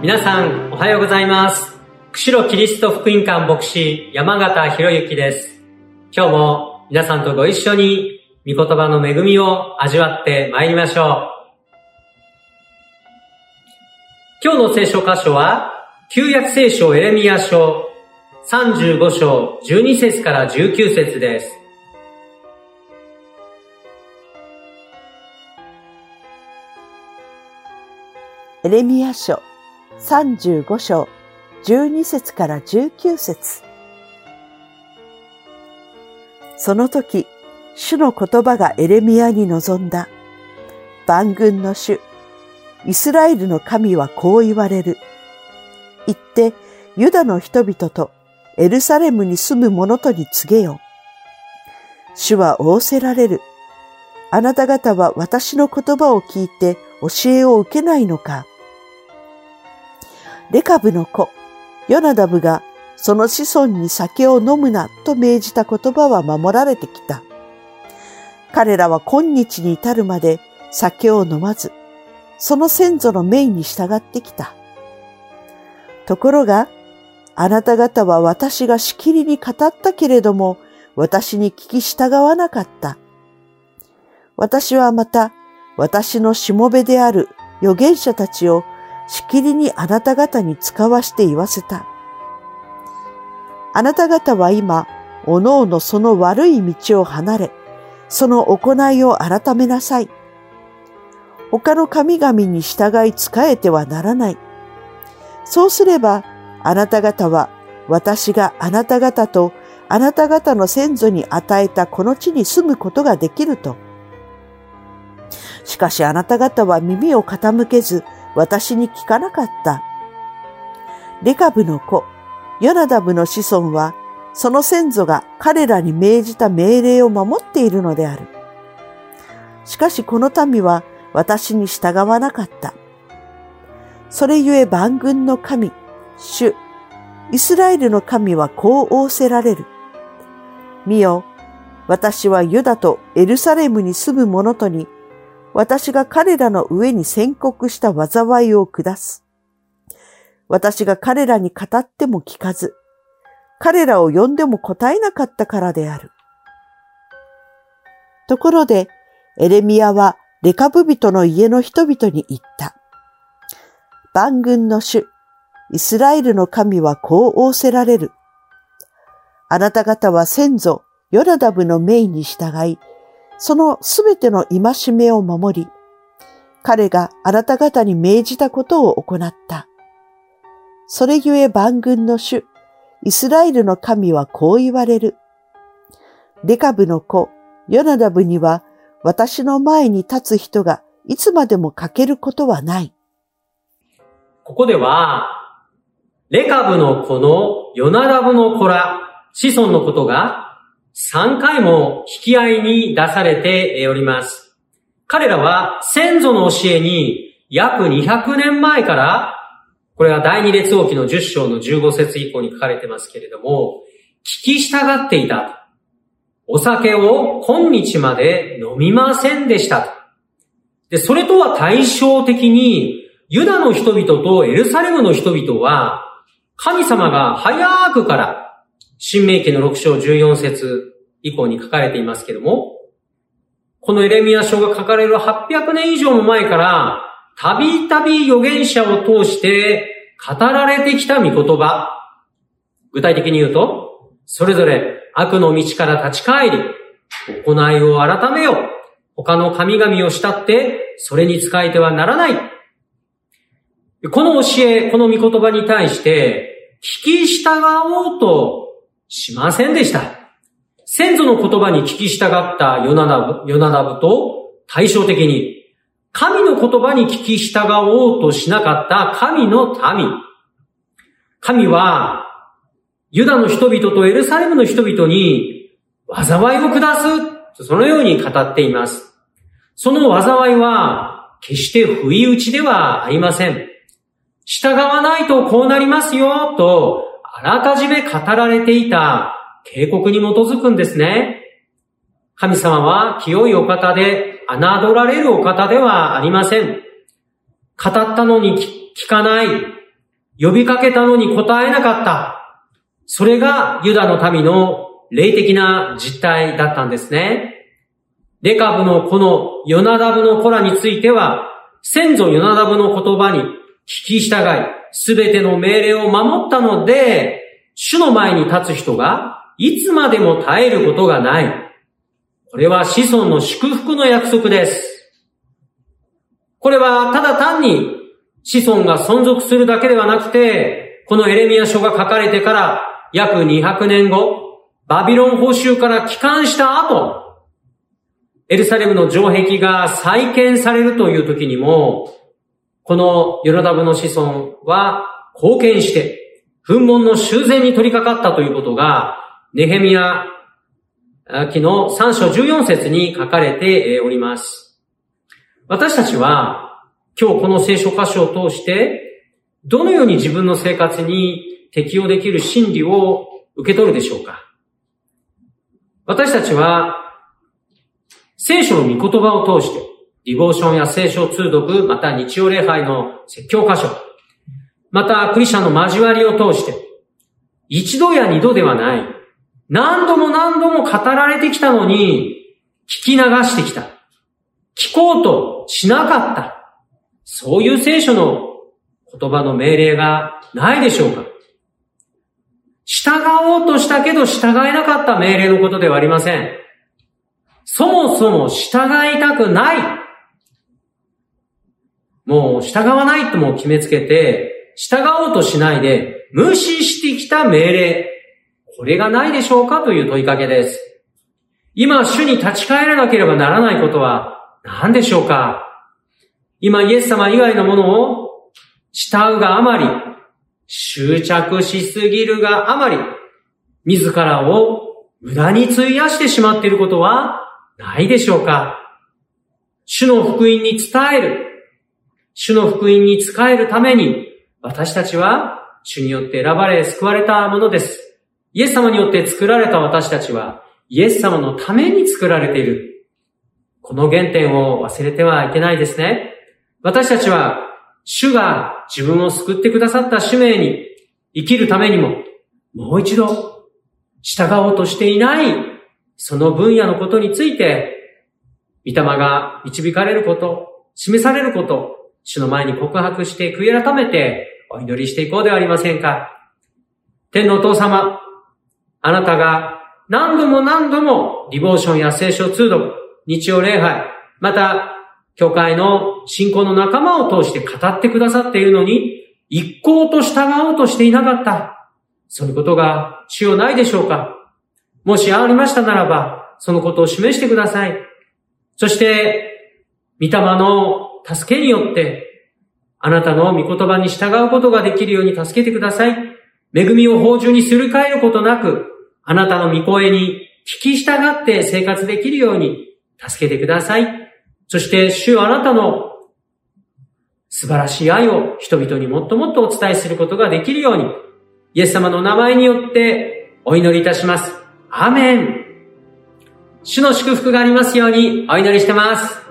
皆さん、おはようございます。釧路キリスト福音館牧師、山形博之です。今日も皆さんとご一緒に、御言葉の恵みを味わって参りましょう。今日の聖書箇所は、旧約聖書エレミア書35章12節から19節です。エレミア書35章12節から19節その時、主の言葉がエレミアに臨んだ。万軍の主、イスラエルの神はこう言われる。言って、ユダの人々とエルサレムに住む者とに告げよ。主は仰せられる。あなた方は私の言葉を聞いて教えを受けないのか。レカブの子、ヨナダブがその子孫に酒を飲むなと命じた言葉は守られてきた。彼らは今日に至るまで酒を飲まず、その先祖の命に従ってきた。ところが、あなた方は私がしきりに語ったけれども、私に聞き従わなかった。私はまた、私のしもべである預言者たちをしきりにあなた方に使わして言わせた。あなた方は今、おのおのその悪い道を離れ、その行いを改めなさい。他の神々に従い仕えてはならない。そうすれば、あなた方は私があなた方とあなた方の先祖に与えたこの地に住むことができると。しかしあなた方は耳を傾けず、私に聞かなかった。レカブの子、ヨナダブの子孫は、その先祖が彼らに命じた命令を守っているのである。しかしこの民は私に従わなかった。それゆえ万軍の神、主、イスラエルの神はこう仰せられる。見よ、私はユダとエルサレムに住む者とに私が彼らの上に宣告した災いを下す。私が彼らに語っても聞かず、彼らを呼んでも答えなかったからである。ところで、エレミアはレカブ人の家の人々に言った。万軍の主、イスラエルの神はこう仰せられる。あなた方は先祖、ヨナダブの命に従い、そのすべての戒めを守り、彼があなた方に命じたことを行った。それゆえ万軍の主、イスラエルの神はこう言われる。レカブの子、ヨナダブには私の前に立つ人がいつまでも欠けることはない。ここでは、レカブの子のヨナダブの子ら、子孫のことが3回も引き合いに出されております。彼らは先祖の教えに約200年前から、これは第二列王記の10章の15節以降に書かれてますけれども、聞き従っていた。お酒を今日まで飲みませんでした。で、それとは対照的に、ユダの人々とエルサレムの人々は、神様が早くから新明記の6章14節以降に書かれていますけども、このエレミア書が書かれる800年以上も前から、たびたび預言者を通して語られてきた御言葉。具体的に言うと、それぞれ悪の道から立ち返り、行いを改めよ。他の神々を慕って、それに仕えてはならない。この教え、この御言葉に対して、聞き従おうとしませんでした。先祖の言葉に聞き従ったヨナダブ、ヨナダブと対照的に、神の言葉に聞き従おうとしなかった神の民。神は、ユダの人々とエルサレムの人々に災いを下す、そのように語っています。その災いは、決して不意打ちではありません。従わないとこうなりますよ、とあらかじめ語られていた警告に基づくんですね。神様は清いお方で、侮られるお方ではありません。語ったのに聞かない、呼びかけたのに答えなかった。それがユダの民の霊的な実態だったんですね。レカブのこのヨナダブの子らについては、先祖ヨナダブの言葉に聞き従い、すべての命令を守ったので、主の前に立つ人がいつまでも耐えることがない。これは子孫の祝福の約束です。これはただ単に子孫が存続するだけではなくて、このエレミア書が書かれてから約200年後、バビロン報酬から帰還した後、エルサレムの城壁が再建されるという時にも、このヨナダブの子孫は貢献して、墳門の修繕に取り掛かったということが、ネヘミヤ記の3章14節に書かれております。私たちは今日この聖書箇所を通して、どのように自分の生活に適用できる真理を受け取るでしょうか私たちは聖書の御言葉を通して、ディボーションや聖書通読、また日曜礼拝の説教箇所、またクリスチャンの交わりを通して、一度や二度ではない、何度も何度も語られてきたのに、聞き流してきた。聞こうとしなかった。そういう聖書の言葉の命令がないでしょうか従おうとしたけど従えなかった命令のことではありません。そもそも従いたくない。もう従わないとも決めつけて、従おうとしないで無視してきた命令。これがないでしょうかという問いかけです。今、主に立ち返らなければならないことは何でしょうか今、イエス様以外のものを慕うがあまり、執着しすぎるがあまり、自らを無駄に費やしてしまっていることはないでしょうか主の福音に伝える。主の福音に使えるために、私たちは主によって選ばれ救われたものです。イエス様によって作られた私たちは、イエス様のために作られている。この原点を忘れてはいけないですね。私たちは、主が自分を救ってくださった使命に生きるためにも、もう一度、従おうとしていないその分野のことについて、御霊が導かれること、示されること、主の前に告白して悔い改めてお祈りしていこうではありませんか。天のお父様、あなたが何度も何度もディボーションや聖書通読、日曜礼拝、また、教会の信仰の仲間を通して語ってくださっているのに、一向と従おうとしていなかった。そういうことが主要ないでしょうかもしありましたならば、そのことを示してください。そして、御霊の助けによって、あなたの御言葉に従うことができるように助けてください。恵みを宝珠にすり替えることなく、あなたの御声に聞き従って生活できるように助けてください。そして、主あなたの素晴らしい愛を人々にもっともっとお伝えすることができるように、イエス様の名前によってお祈りいたします。アメン主の祝福がありますようにお祈りしてます。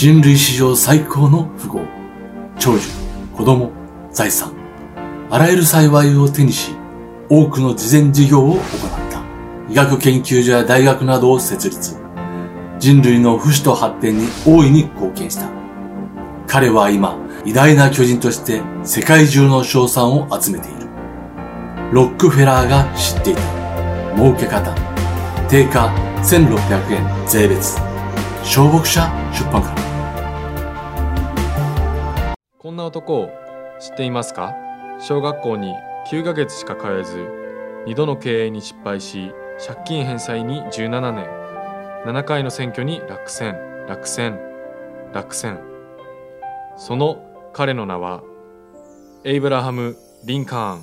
人類史上最高の富豪、長寿、子供、財産、あらゆる幸いを手にし、多くの慈善事業を行った。医学研究所や大学などを設立。人類の不死と発展に大いに貢献した。彼は今、偉大な巨人として世界中の賞賛を集めている。ロックフェラーが知っていた。儲け方。定価1600円税別。小牧者出版から。な男を知っていますか？小学校に9ヶ月しか通えず2度の経営に失敗し借金返済に17年。7回の選挙に落選。落選。落選。その彼の名はエイブラハム・リンカーン。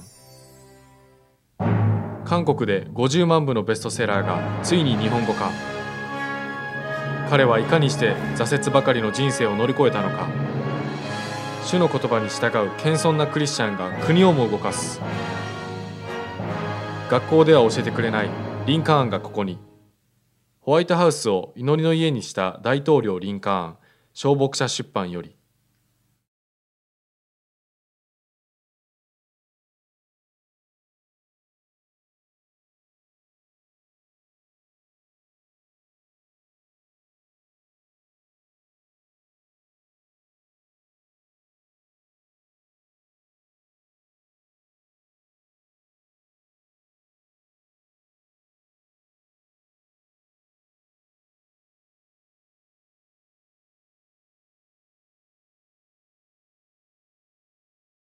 韓国で50万部のベストセラーがついに日本語化。彼はいかにして挫折ばかりの人生を乗り越えたのか？主の言葉に従う謙遜なクリスチャンが国をも動かす。学校では教えてくれない。リンカーンがここに。ホワイトハウスを祈りの家にした大統領リンカーン。消牧者出版より。